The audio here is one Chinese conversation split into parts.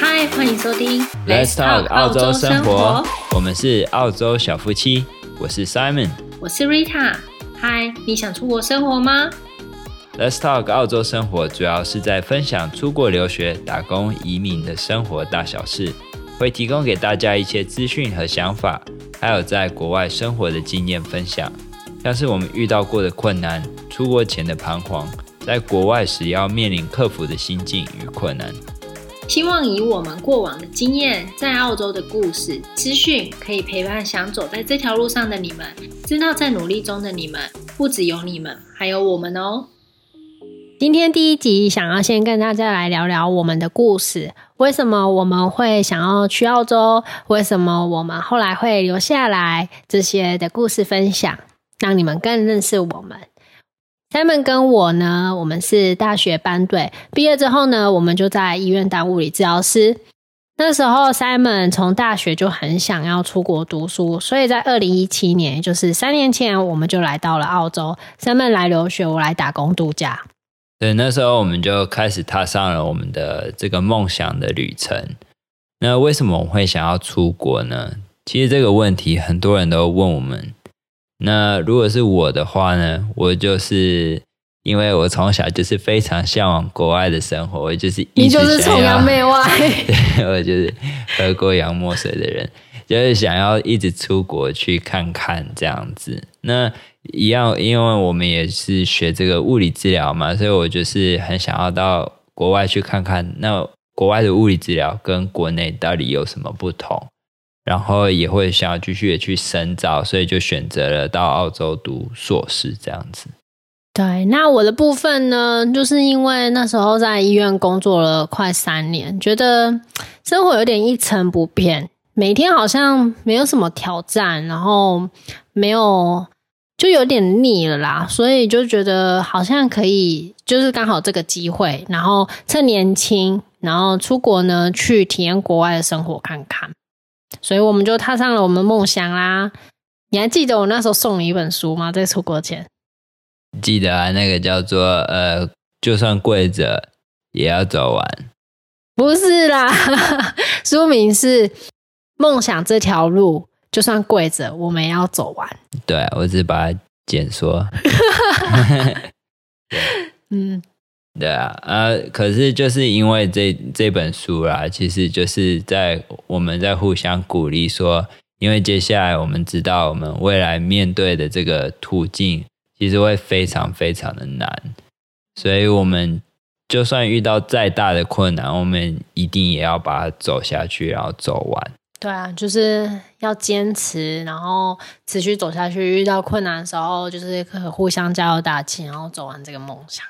嗨，欢迎收听 Let's Talk 澳洲生活。我们是澳洲小夫妻，我是 Simon，我是 Rita。嗨，你想出国生活吗？Let's Talk 澳洲生活主要是在分享出国留学、打工、移民的生活大小事，会提供给大家一些资讯和想法，还有在国外生活的经验分享，像是我们遇到过的困难、出国前的彷徨。在国外时要面临克服的心境与困难，希望以我们过往的经验，在澳洲的故事资讯，可以陪伴想走在这条路上的你们，知道在努力中的你们，不只有你们，还有我们哦。今天第一集想要先跟大家来聊聊我们的故事，为什么我们会想要去澳洲？为什么我们后来会留下来？这些的故事分享，让你们更认识我们。Simon 跟我呢，我们是大学班队，毕业之后呢，我们就在医院当物理治疗师。那时候 Simon 从大学就很想要出国读书，所以在二零一七年，就是三年前，我们就来到了澳洲。Simon 来留学，我来打工度假。对，那时候我们就开始踏上了我们的这个梦想的旅程。那为什么我会想要出国呢？其实这个问题很多人都问我们。那如果是我的话呢，我就是因为我从小就是非常向往国外的生活，我就是一直，你就是崇洋媚外，对，我就是喝过洋墨水的人，就是想要一直出国去看看这样子。那一样，因为我们也是学这个物理治疗嘛，所以我就是很想要到国外去看看，那国外的物理治疗跟国内到底有什么不同。然后也会想要继续去深造，所以就选择了到澳洲读硕士这样子。对，那我的部分呢，就是因为那时候在医院工作了快三年，觉得生活有点一成不变，每天好像没有什么挑战，然后没有就有点腻了啦，所以就觉得好像可以，就是刚好这个机会，然后趁年轻，然后出国呢，去体验国外的生活看看。所以我们就踏上了我们梦想啦。你还记得我那时候送你一本书吗？在出国前，记得啊，那个叫做呃，就算跪着也要走完。不是啦，书名是《梦想这条路，就算跪着我们也要走完》。对，我只是把它简说。对 嗯。对啊，呃，可是就是因为这这本书啦，其实就是在我们在互相鼓励说，因为接下来我们知道我们未来面对的这个途径，其实会非常非常的难，所以我们就算遇到再大的困难，我们一定也要把它走下去，然后走完。对啊，就是要坚持，然后持续走下去。遇到困难的时候，就是可互相加油打气，然后走完这个梦想。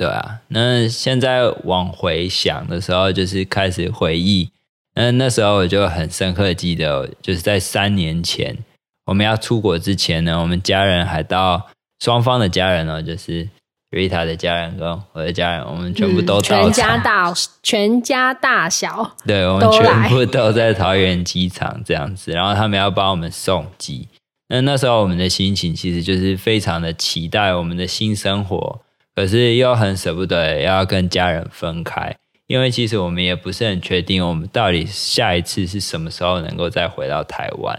对啊，那现在往回想的时候，就是开始回忆。那那时候我就很深刻记得，就是在三年前我们要出国之前呢，我们家人还到双方的家人哦，就是 Rita 的家人跟我的家人，我们全部都到、嗯、全家大全家大小，对，我们全部都在桃园机场这样子，然后他们要帮我们送机。那那时候我们的心情其实就是非常的期待我们的新生活。可是又很舍不得要跟家人分开，因为其实我们也不是很确定，我们到底下一次是什么时候能够再回到台湾。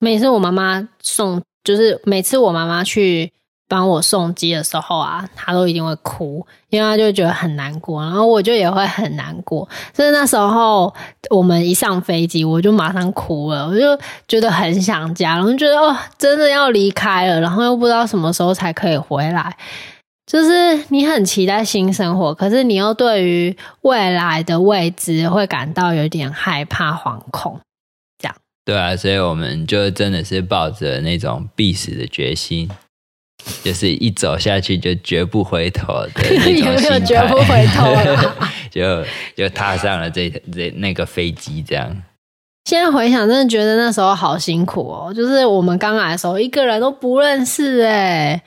每次我妈妈送，就是每次我妈妈去帮我送机的时候啊，她都一定会哭，因为她就觉得很难过，然后我就也会很难过。所以那时候我们一上飞机，我就马上哭了，我就觉得很想家，然后觉得哦，真的要离开了，然后又不知道什么时候才可以回来。就是你很期待新生活，可是你又对于未来的未知会感到有点害怕、惶恐，这样。对啊，所以我们就真的是抱着那种必死的决心，就是一走下去就绝不回头的有没有绝不回头了？就就踏上了这这那个飞机，这样。现在回想，真的觉得那时候好辛苦哦。就是我们刚来的时候，一个人都不认识哎。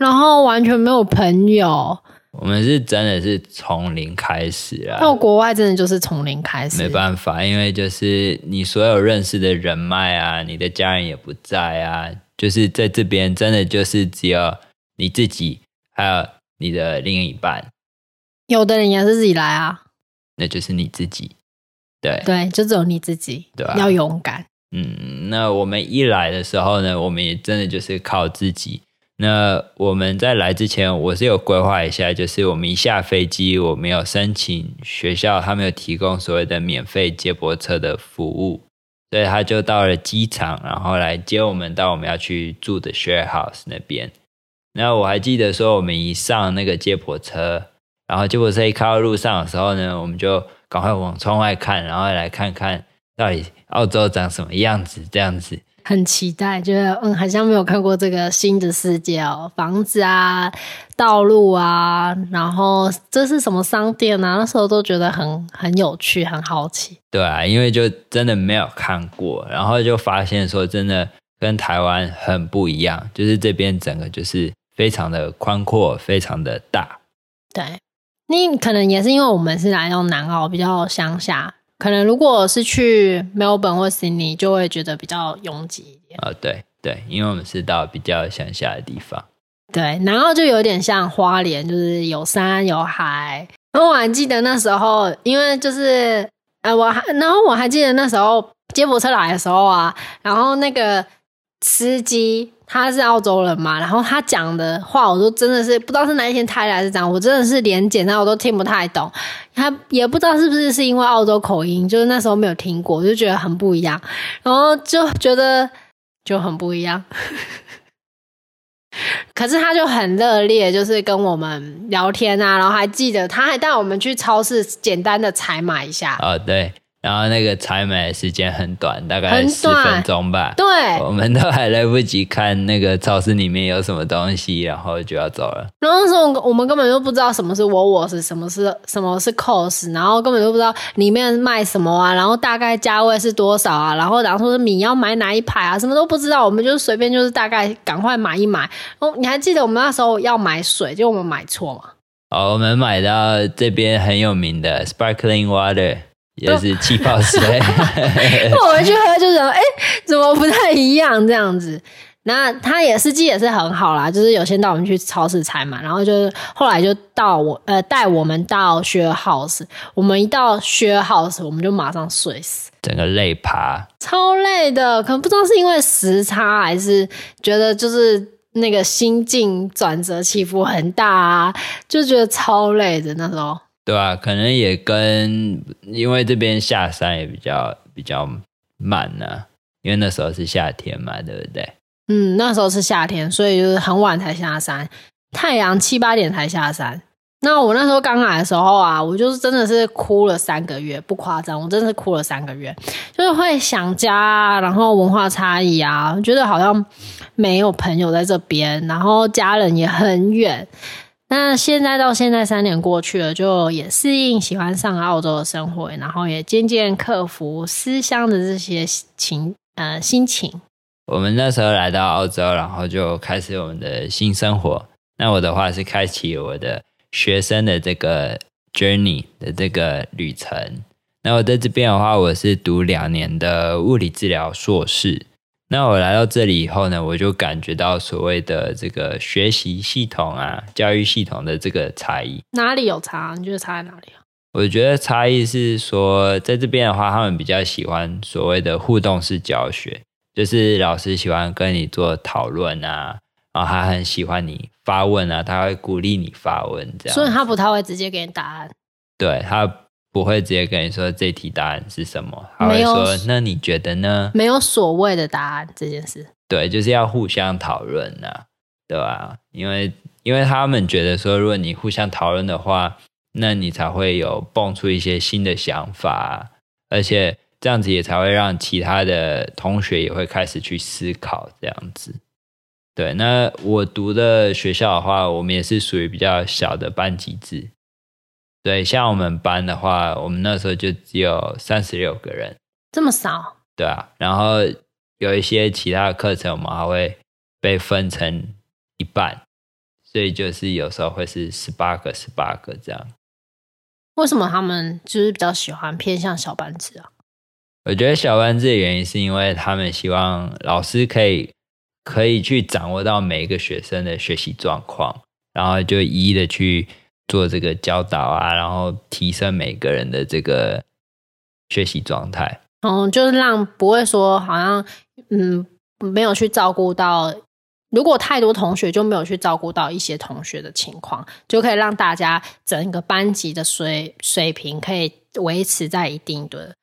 然后完全没有朋友，我们是真的是从零开始啊！到国外真的就是从零开始，没办法，因为就是你所有认识的人脉啊，你的家人也不在啊，就是在这边真的就是只有你自己，还有你的另一半。有的人也是自己来啊，那就是你自己。对对，就只有你自己，对啊，要勇敢。嗯，那我们一来的时候呢，我们也真的就是靠自己。那我们在来之前，我是有规划一下，就是我们一下飞机，我们有申请学校，他们有提供所谓的免费接驳车的服务，所以他就到了机场，然后来接我们到我们要去住的 share house 那边。那我还记得说，我们一上那个接驳车，然后接驳车一开到路上的时候呢，我们就赶快往窗外看，然后来看看到底澳洲长什么样子，这样子。很期待，觉得嗯，好像没有看过这个新的世界哦，房子啊，道路啊，然后这是什么商店啊？那时候都觉得很很有趣，很好奇。对啊，因为就真的没有看过，然后就发现说真的跟台湾很不一样，就是这边整个就是非常的宽阔，非常的大。对，你可能也是因为我们是来到南澳，比较乡下。可能如果是去 Melbourne 或 Sydney，就会觉得比较拥挤一点。哦，对对，因为我们是到比较乡下的地方。对，然后就有点像花莲，就是有山有海。然后我还记得那时候，因为就是呃，我还然后我还记得那时候接驳车来的时候啊，然后那个司机。他是澳洲人嘛，然后他讲的话，我都真的是不知道是哪一天胎来是这样，我真的是连简单我都听不太懂。他也不知道是不是是因为澳洲口音，就是那时候没有听过，我就觉得很不一样，然后就觉得就很不一样。可是他就很热烈，就是跟我们聊天啊，然后还记得他还带我们去超市简单的采买一下。哦，对。然后那个采买的时间很短，大概十分钟吧。对，我们都还来不及看那个超市里面有什么东西，然后就要走了。然后那时候我们根本就不知道什么是 Woolworths，什么是什么是 Coles，然后根本就不知道里面卖什么啊，然后大概价位是多少啊，然后然后说是米要买哪一排啊，什么都不知道，我们就随便就是大概赶快买一买。哦，你还记得我们那时候要买水，就我们买错吗？哦，我们买到这边很有名的 Sparkling Water。也是气泡水，我回去喝就想，哎、欸，怎么不太一样这样子？那他也司机也是很好啦，就是有先带我们去超市采买，然后就是后来就到我呃带我们到 share house，我们一到 share house，我们就马上睡死，整个累趴，超累的，可能不知道是因为时差还是觉得就是那个心境转折起伏很大啊，就觉得超累的那时候。对啊，可能也跟因为这边下山也比较比较慢呢、因为那时候是夏天嘛，对不对？嗯，那时候是夏天，所以就是很晚才下山，太阳七八点才下山。那我那时候刚来的时候啊，我就是真的是哭了三个月，不夸张，我真的是哭了三个月，就是会想家，然后文化差异啊，觉得好像没有朋友在这边，然后家人也很远。那现在到现在三年过去了，就也适应喜欢上澳洲的生活，然后也渐渐克服思乡的这些情呃心情。我们那时候来到澳洲，然后就开始我们的新生活。那我的话是开启我的学生的这个 journey 的这个旅程。那我在这边的话，我是读两年的物理治疗硕士。那我来到这里以后呢，我就感觉到所谓的这个学习系统啊，教育系统的这个差异。哪里有差？你觉得差在哪里啊？我觉得差异是说，在这边的话，他们比较喜欢所谓的互动式教学，就是老师喜欢跟你做讨论啊，然后他很喜欢你发问啊，他会鼓励你发问这样。所以他不太会直接给你答案。对，他。不会直接跟你说这题答案是什么，他会说，那你觉得呢？没有所谓的答案这件事。对，就是要互相讨论呐，对吧？因为因为他们觉得说，如果你互相讨论的话，那你才会有蹦出一些新的想法，而且这样子也才会让其他的同学也会开始去思考这样子。对，那我读的学校的话，我们也是属于比较小的班级制。对，像我们班的话，我们那时候就只有三十六个人，这么少？对啊，然后有一些其他的课程，我们还会被分成一半，所以就是有时候会是十八个、十八个这样。为什么他们就是比较喜欢偏向小班制啊？我觉得小班制的原因是因为他们希望老师可以可以去掌握到每一个学生的学习状况，然后就一一的去。做这个教导啊，然后提升每个人的这个学习状态。嗯，就是让不会说好像嗯没有去照顾到，如果太多同学就没有去照顾到一些同学的情况，就可以让大家整个班级的水水平可以维持在一定的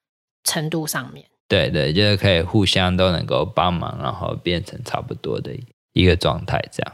程度上面。对对，就是可以互相都能够帮忙，然后变成差不多的一个状态，这样。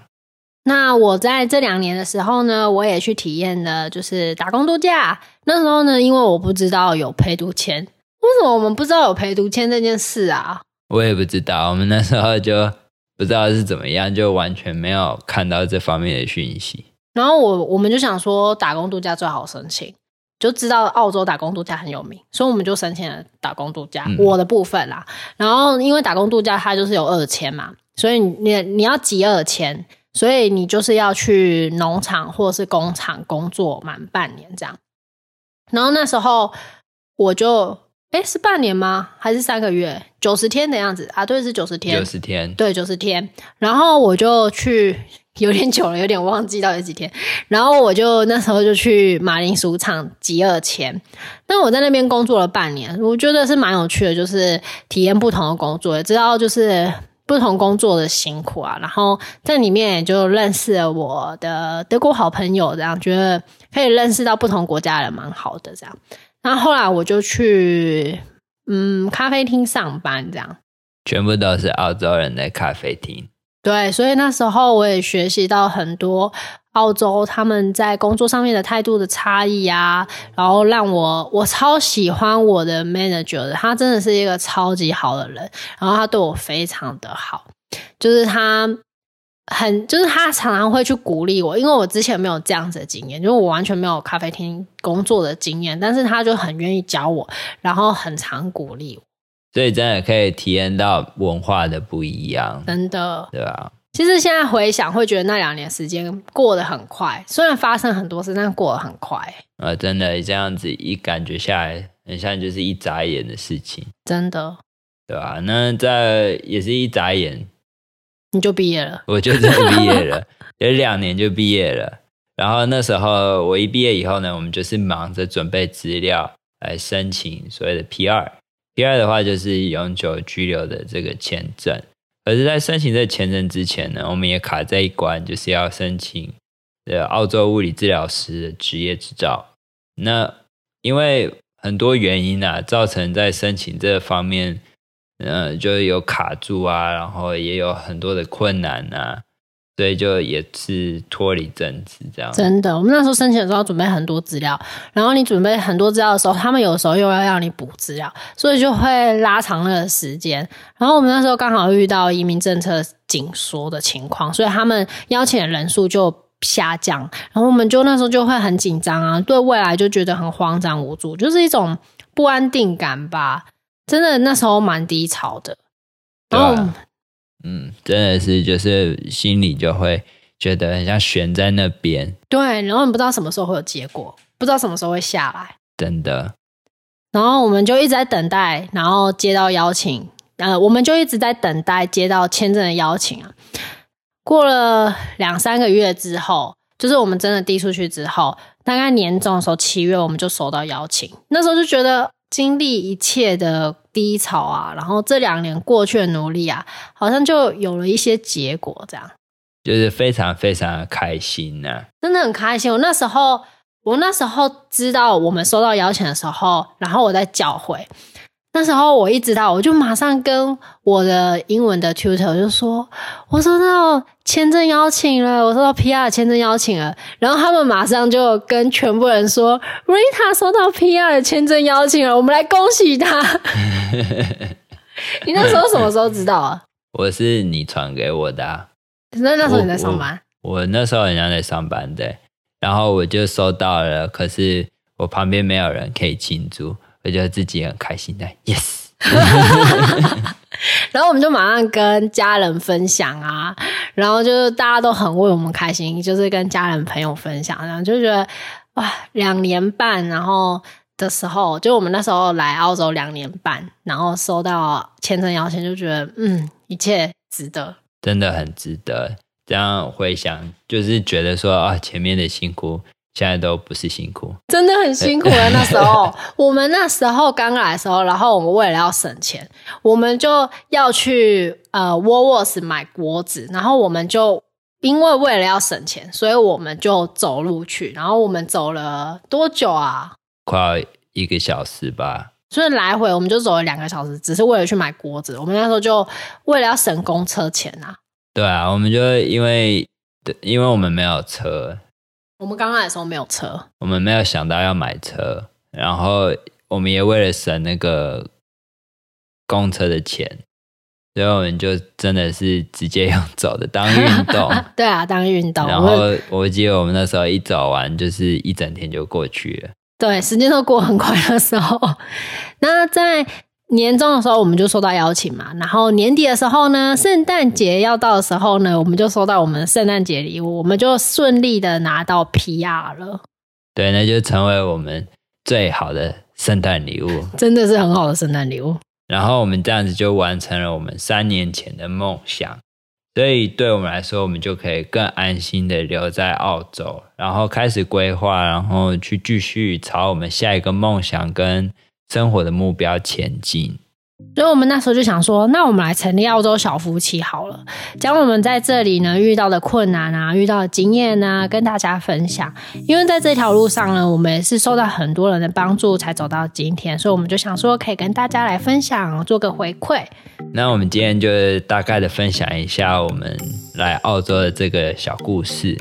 那我在这两年的时候呢，我也去体验了，就是打工度假。那时候呢，因为我不知道有陪读签，为什么我们不知道有陪读签这件事啊？我也不知道，我们那时候就不知道是怎么样，就完全没有看到这方面的讯息。然后我我们就想说，打工度假最好申请，就知道澳洲打工度假很有名，所以我们就申请了打工度假。嗯、我的部分啦，然后因为打工度假它就是有二签嘛，所以你你要集二签。所以你就是要去农场或是工厂工作满半年这样，然后那时候我就哎、欸、是半年吗？还是三个月？九十天的样子啊？对，是九十天。九十天，对，九十天。然后我就去，有点久了，有点忘记到底几天。然后我就那时候就去马铃薯厂集二钱。那我在那边工作了半年，我觉得是蛮有趣的，就是体验不同的工作，也知道就是。不同工作的辛苦啊，然后在里面也就认识了我的德国好朋友，这样觉得可以认识到不同国家的人蛮好的，这样。然后后来我就去嗯咖啡厅上班，这样。全部都是澳洲人的咖啡厅。对，所以那时候我也学习到很多。澳洲他们在工作上面的态度的差异啊，然后让我我超喜欢我的 manager 的，他真的是一个超级好的人，然后他对我非常的好，就是他很就是他常常会去鼓励我，因为我之前没有这样子的经验，就是我完全没有咖啡厅工作的经验，但是他就很愿意教我，然后很常鼓励我，所以真的可以体验到文化的不一样，真的，对吧？其实现在回想，会觉得那两年时间过得很快，虽然发生很多事，但过得很快。呃，真的这样子一感觉下来，很像就是一眨眼的事情，真的，对吧？那在也是一眨眼，你就毕业了，我就真的毕业了，有两年就毕业了。然后那时候我一毕业以后呢，我们就是忙着准备资料来申请所谓的第二。的话就是永久居留的这个签证。而是在申请这个签证之前呢，我们也卡在一关，就是要申请呃澳洲物理治疗师的职业执照。那因为很多原因啊，造成在申请这方面，呃，就有卡住啊，然后也有很多的困难啊。所以就也是脱离政治这样。真的，我们那时候申请的时候要准备很多资料，然后你准备很多资料的时候，他们有时候又要让你补资料，所以就会拉长那个时间。然后我们那时候刚好遇到移民政策紧缩的情况，所以他们邀请的人数就下降，然后我们就那时候就会很紧张啊，对未来就觉得很慌张无助，就是一种不安定感吧。真的那时候蛮低潮的。然后。嗯，真的是，就是心里就会觉得很像悬在那边。对，然后你不知道什么时候会有结果，不知道什么时候会下来。真的。然后我们就一直在等待，然后接到邀请，呃，我们就一直在等待接到签证的邀请啊。过了两三个月之后，就是我们真的递出去之后，大概年终的时候，七月我们就收到邀请。那时候就觉得。经历一切的低潮啊，然后这两年过去的努力啊，好像就有了一些结果，这样就是非常非常的开心呐、啊，真的很开心。我那时候，我那时候知道我们收到邀请的时候，然后我在教会。那时候我一知道，我就马上跟我的英文的 tutor 就说：“我收到签证邀请了，我收到 PR 签证邀请了。”然后他们马上就跟全部人说：“Rita 收到 PR 的签证邀请了，我们来恭喜他。”你那时候什么时候知道啊？我是你传给我的、啊。那那时候你在上班？我，我那时候好像在上班，对。然后我就收到了，可是我旁边没有人可以庆祝。我觉得自己很开心的，yes。然后我们就马上跟家人分享啊，然后就是大家都很为我们开心，就是跟家人朋友分享，然后就觉得哇，两年半，然后的时候，就我们那时候来澳洲两年半，然后收到签证邀请，就觉得嗯，一切值得，真的很值得。这样回想，就是觉得说啊，前面的辛苦现在都不是辛苦，真的很辛苦了！那时候 我们那时候刚来的时候，然后我们为了要省钱，我们就要去呃 Woolworths 买锅子，然后我们就因为为了要省钱，所以我们就走路去，然后我们走了多久啊？快一个小时吧。所以来回我们就走了两个小时，只是为了去买锅子。我们那时候就为了要省公车钱啊。对啊，我们就因为因为我们没有车。我们刚来的时候没有车，我们没有想到要买车，然后我们也为了省那个公车的钱，所以我们就真的是直接用走的当运动。对啊，当运动。然后我记得我们那时候一走完，就是一整天就过去了。对，时间都过很快的时候，那在。年终的时候我们就收到邀请嘛，然后年底的时候呢，圣诞节要到的时候呢，我们就收到我们的圣诞节礼物，我们就顺利的拿到 PR 了。对，那就成为我们最好的圣诞礼物，真的是很好的圣诞礼物。然后我们这样子就完成了我们三年前的梦想，所以对我们来说，我们就可以更安心的留在澳洲，然后开始规划，然后去继续朝我们下一个梦想跟。生活的目标前进，所以我们那时候就想说，那我们来成立澳洲小夫妻好了，将我们在这里呢遇到的困难啊、遇到的经验啊，跟大家分享。因为在这条路上呢，我们也是受到很多人的帮助才走到今天，所以我们就想说，可以跟大家来分享，做个回馈。那我们今天就大概的分享一下我们来澳洲的这个小故事。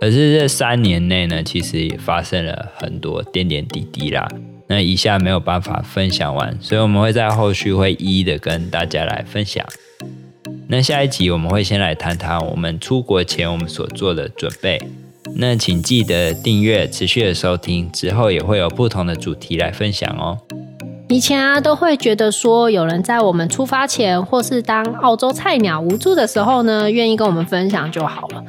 可是这三年内呢，其实也发生了很多点点滴滴啦。那一下没有办法分享完，所以我们会在后续会一一的跟大家来分享。那下一集我们会先来谈谈我们出国前我们所做的准备。那请记得订阅，持续的收听，之后也会有不同的主题来分享哦。以前啊，都会觉得说有人在我们出发前，或是当澳洲菜鸟无助的时候呢，愿意跟我们分享就好了。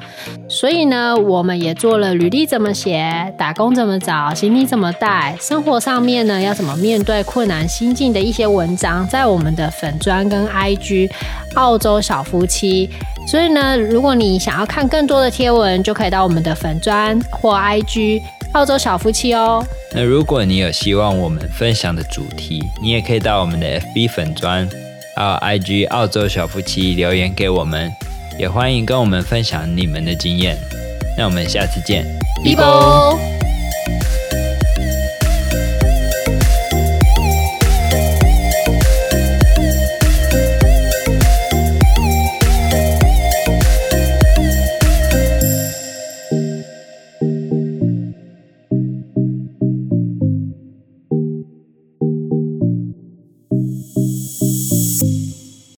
所以呢，我们也做了履历怎么写、打工怎么找、行李怎么带、生活上面呢要怎么面对困难心境的一些文章，在我们的粉砖跟 IG 澳洲小夫妻。所以呢，如果你想要看更多的贴文，就可以到我们的粉砖或 IG。澳洲小夫妻哦。那如果你有希望我们分享的主题，你也可以到我们的 FB 粉专还有 IG 澳洲小夫妻留言给我们，也欢迎跟我们分享你们的经验。那我们下次见，拜拜。